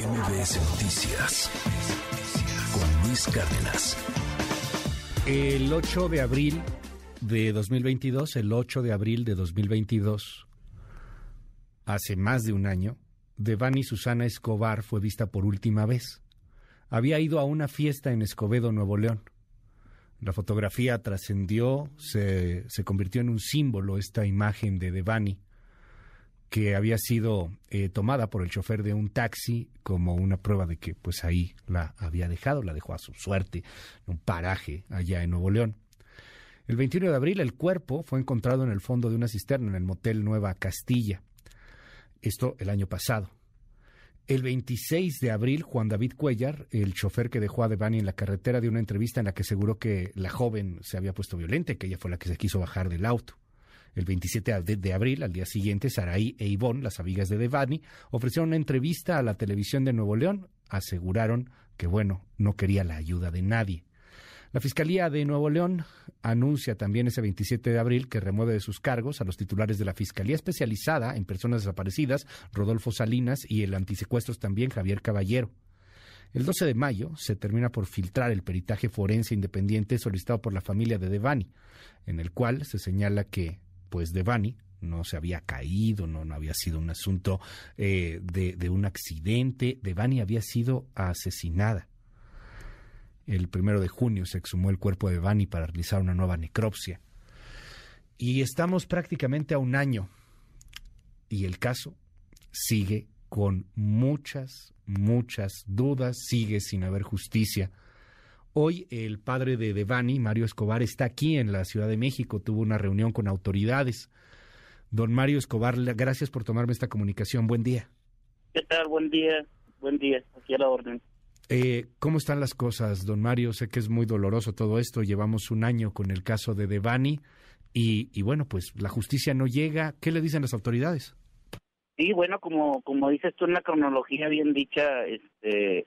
MBS Noticias con Luis Cárdenas. El 8 de abril de 2022, el 8 de abril de 2022, hace más de un año, Devani Susana Escobar fue vista por última vez. Había ido a una fiesta en Escobedo, Nuevo León. La fotografía trascendió, se, se convirtió en un símbolo esta imagen de Devani que había sido eh, tomada por el chofer de un taxi como una prueba de que pues ahí la había dejado, la dejó a su suerte en un paraje allá en Nuevo León. El 21 de abril el cuerpo fue encontrado en el fondo de una cisterna en el motel Nueva Castilla. Esto el año pasado. El 26 de abril, Juan David Cuellar, el chofer que dejó a Devani en la carretera, dio una entrevista en la que aseguró que la joven se había puesto violenta que ella fue la que se quiso bajar del auto. El 27 de abril, al día siguiente, Saraí e Ivonne, las amigas de Devani, ofrecieron una entrevista a la televisión de Nuevo León. Aseguraron que, bueno, no quería la ayuda de nadie. La Fiscalía de Nuevo León anuncia también ese 27 de abril que remueve de sus cargos a los titulares de la Fiscalía Especializada en Personas Desaparecidas, Rodolfo Salinas, y el antisecuestros también, Javier Caballero. El 12 de mayo se termina por filtrar el peritaje forense independiente solicitado por la familia de Devani, en el cual se señala que pues Devani no se había caído, no, no había sido un asunto eh, de, de, un accidente. Devani había sido asesinada. El primero de junio se exhumó el cuerpo de Devani para realizar una nueva necropsia. Y estamos prácticamente a un año. Y el caso sigue con muchas, muchas dudas, sigue sin haber justicia. Hoy el padre de Devani, Mario Escobar, está aquí en la Ciudad de México, tuvo una reunión con autoridades. Don Mario Escobar, gracias por tomarme esta comunicación. Buen día. ¿Qué tal? Buen día. Buen día. Aquí a la orden. Eh, ¿Cómo están las cosas, don Mario? Sé que es muy doloroso todo esto. Llevamos un año con el caso de Devani y, y bueno, pues la justicia no llega. ¿Qué le dicen las autoridades? Sí, bueno, como como dices tú en la cronología bien dicha, este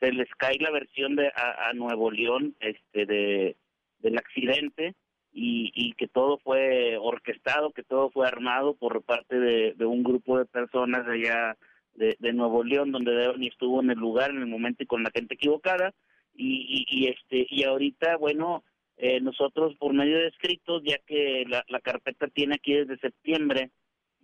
se les cae la versión de a, Nuevo León este de del accidente y, que todo fue orquestado, que todo fue armado por parte de, un grupo de personas de allá de, Nuevo León, donde Devani estuvo en el lugar en el momento y con la gente equivocada. Y, y, y este y ahorita bueno eh, nosotros por medio de escritos ya que la, la carpeta tiene aquí desde septiembre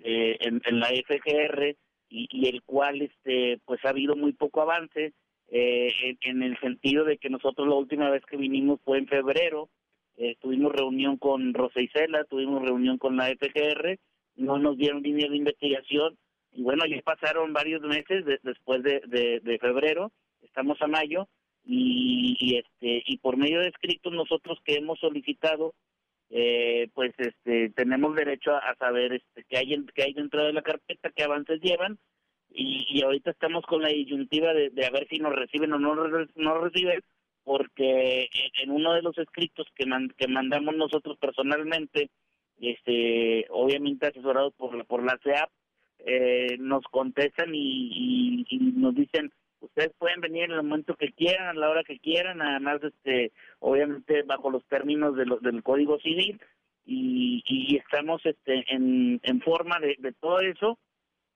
eh, en, en, la FGR y, y el cual este pues ha habido muy poco avance eh, en, en, el sentido de que nosotros la última vez que vinimos fue en febrero, eh, tuvimos reunión con Rosa Isela, tuvimos reunión con la FGR, no nos dieron línea de investigación, y bueno, ya pasaron varios meses de, después de, febrero, estamos a mayo, y, y, este y por medio de escritos nosotros que hemos solicitado eh, pues este tenemos derecho a, a saber este qué hay en, qué hay dentro de la carpeta qué avances llevan y, y ahorita estamos con la disyuntiva de, de, a ver si nos reciben o no no reciben porque en uno de los escritos que man, que mandamos nosotros personalmente este obviamente asesorados por la por la CEAP eh, nos contestan y, nos dicen ustedes pueden venir en el momento que quieran a la hora que quieran además este obviamente bajo los términos de lo, del código civil y, y estamos este en, en forma de, de todo eso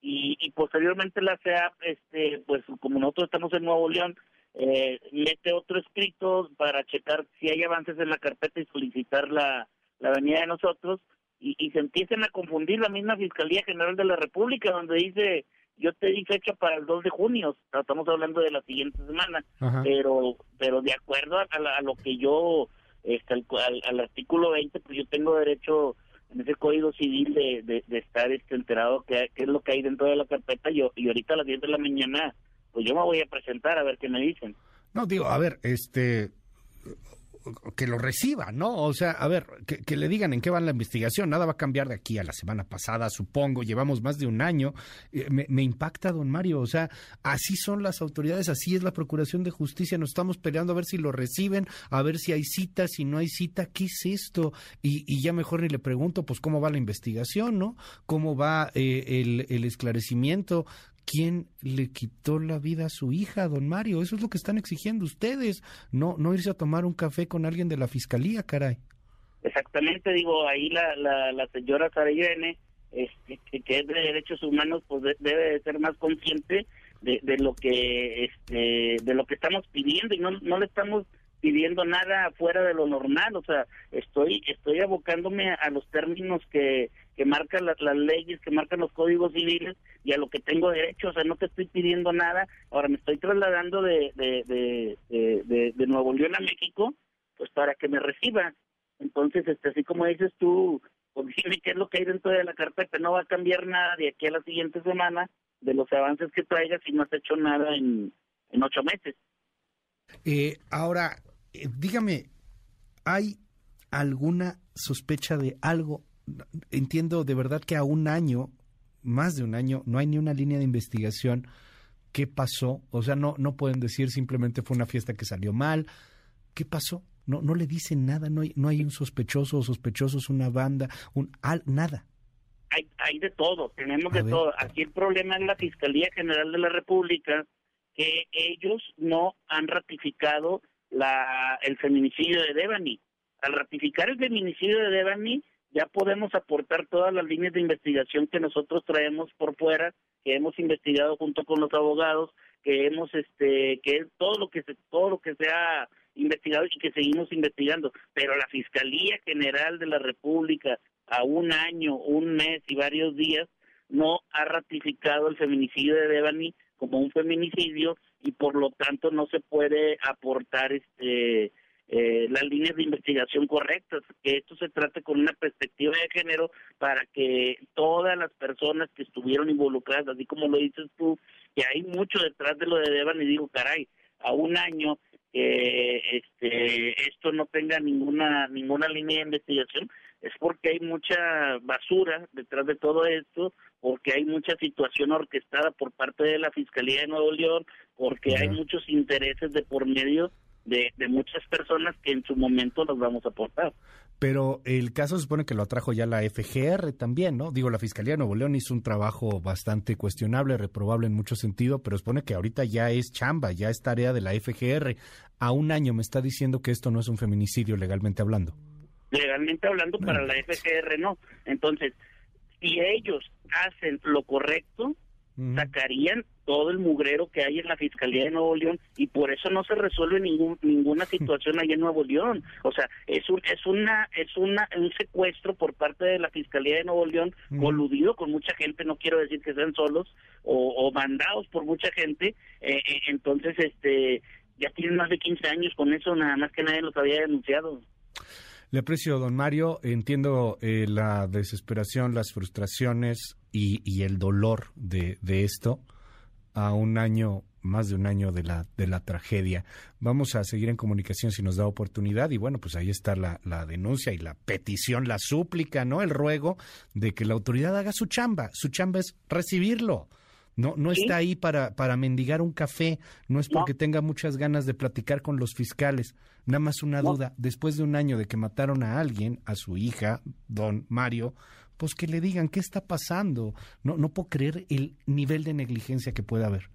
y, y posteriormente la CEAP, este, pues como nosotros estamos en Nuevo León, eh, mete otro escrito para checar si hay avances en la carpeta y solicitar la, la venida de nosotros y, y se empiezan a confundir la misma Fiscalía General de la República donde dice yo te di fecha para el 2 de junio, estamos hablando de la siguiente semana, Ajá. pero pero de acuerdo a, a, a, lo que yo, este, al, al artículo 20, pues yo tengo derecho en ese código civil de, de, de estar este, enterado qué, es lo que hay dentro de la carpeta y, y ahorita a las 10 de la mañana pues yo me voy a presentar a ver qué me dicen. No, digo, a ver, este que lo reciba, ¿no? O sea, a ver, que, le digan en qué va la investigación. Nada va a cambiar de aquí a la semana pasada, supongo. Llevamos más de un año. Eh, me, impacta, don Mario. O sea, así son las autoridades, así es la Procuración de Justicia. Nos estamos peleando a ver si lo reciben, a ver si hay cita, si no hay cita. ¿Qué es esto? Y, ya mejor ni le pregunto, pues, cómo va la investigación, ¿no? ¿Cómo va eh, el esclarecimiento? ¿Quién le quitó la vida a su hija, don Mario? Eso es lo que están exigiendo ustedes, no no irse a tomar un café con alguien de la fiscalía, caray. Exactamente, digo, ahí la, la, la señora Sara este, que, es de derechos humanos, pues de, debe de ser más consciente de, de lo que este de lo que estamos pidiendo y no no le estamos pidiendo nada fuera de lo normal, o sea, estoy estoy abocándome a los términos que, que marcan las, las leyes, que marcan los códigos civiles y a lo que tengo derecho, o sea, no te estoy pidiendo nada, ahora me estoy trasladando de, de, de, Nuevo León a México, pues para que me reciba. Entonces, este, así como dices tú, pues dime qué es lo que hay dentro de la carpeta, no va a cambiar nada de aquí a la siguiente semana de los avances que traigas si no has hecho nada en, en ocho meses. Eh, ahora, eh, dígame, ¿hay alguna sospecha de algo? Entiendo de verdad que a un año, más de un año, no hay ni una línea de investigación. ¿Qué pasó? O sea, no, no pueden decir simplemente fue una fiesta que salió mal. ¿Qué pasó? No, no le dicen nada, no hay, no hay un sospechoso o sospechosos, una banda, un al, nada. Hay, hay de todo, tenemos de todo. Aquí el problema es la Fiscalía General de la República, que ellos no han ratificado la, el feminicidio de Devani. Al ratificar el feminicidio de Devani, ya podemos aportar todas las líneas de investigación que nosotros traemos por fuera, que hemos investigado junto con los abogados, que hemos este que todo lo que se todo lo que se ha investigado y que seguimos investigando, pero la Fiscalía General de la República a un año, un mes y varios días no ha ratificado el feminicidio de Devani como un feminicidio y por lo tanto no se puede aportar este eh, las líneas de investigación correctas, que esto se trate con una perspectiva de género para que todas las personas que estuvieron involucradas, así como lo dices tú, que hay mucho detrás de lo de Devan y digo, caray, a un año que este esto no tenga ninguna ninguna línea de investigación es porque hay mucha basura detrás de todo esto porque hay mucha situación orquestada por parte de la Fiscalía de Nuevo León, porque hay muchos intereses de por medio de, muchas personas que en su momento los vamos a aportar. Pero el caso se supone que lo atrajo ya la FGR también, ¿no? Digo, la Fiscalía de Nuevo León hizo un trabajo bastante cuestionable, reprobable en mucho sentido, pero supone que ahorita ya es chamba, ya es tarea de la FGR. A un año me está diciendo que esto no es un feminicidio legalmente hablando. Legalmente hablando, para la FGR no. Entonces, si ellos hacen lo correcto, sacarían todo el mugrero que hay en la Fiscalía de Nuevo León y por eso no se resuelve ningún, ninguna situación ahí en Nuevo León. O sea, es un es una es una un secuestro por parte de la Fiscalía de Nuevo León coludido con mucha gente, no quiero decir que sean solos o, mandados por mucha gente, eh, eh, entonces este ya tienen más de 15 años con eso, nada más que nadie los había denunciado. Le aprecio, don Mario. Entiendo eh, la desesperación, las frustraciones y, el dolor de, esto a un año, más de un año de la, de la tragedia. Vamos a seguir en comunicación si nos da oportunidad y bueno, pues ahí está la, la denuncia y la petición, la súplica, ¿no? El ruego de que la autoridad haga su chamba. Su chamba es recibirlo no, no está ahí para, para mendigar un café, no es porque tenga muchas ganas de platicar con los fiscales. Nada más una duda, después de un año de que mataron a alguien, a su hija, don Mario, pues que le digan qué está pasando. No, no puedo creer el nivel de negligencia que puede haber.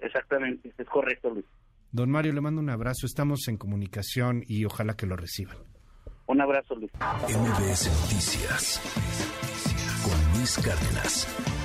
Exactamente, es correcto, Luis. Don Mario, le mando un abrazo, estamos en comunicación y ojalá que lo reciban. Un abrazo, Luis. MBS Noticias con Luis Cárdenas.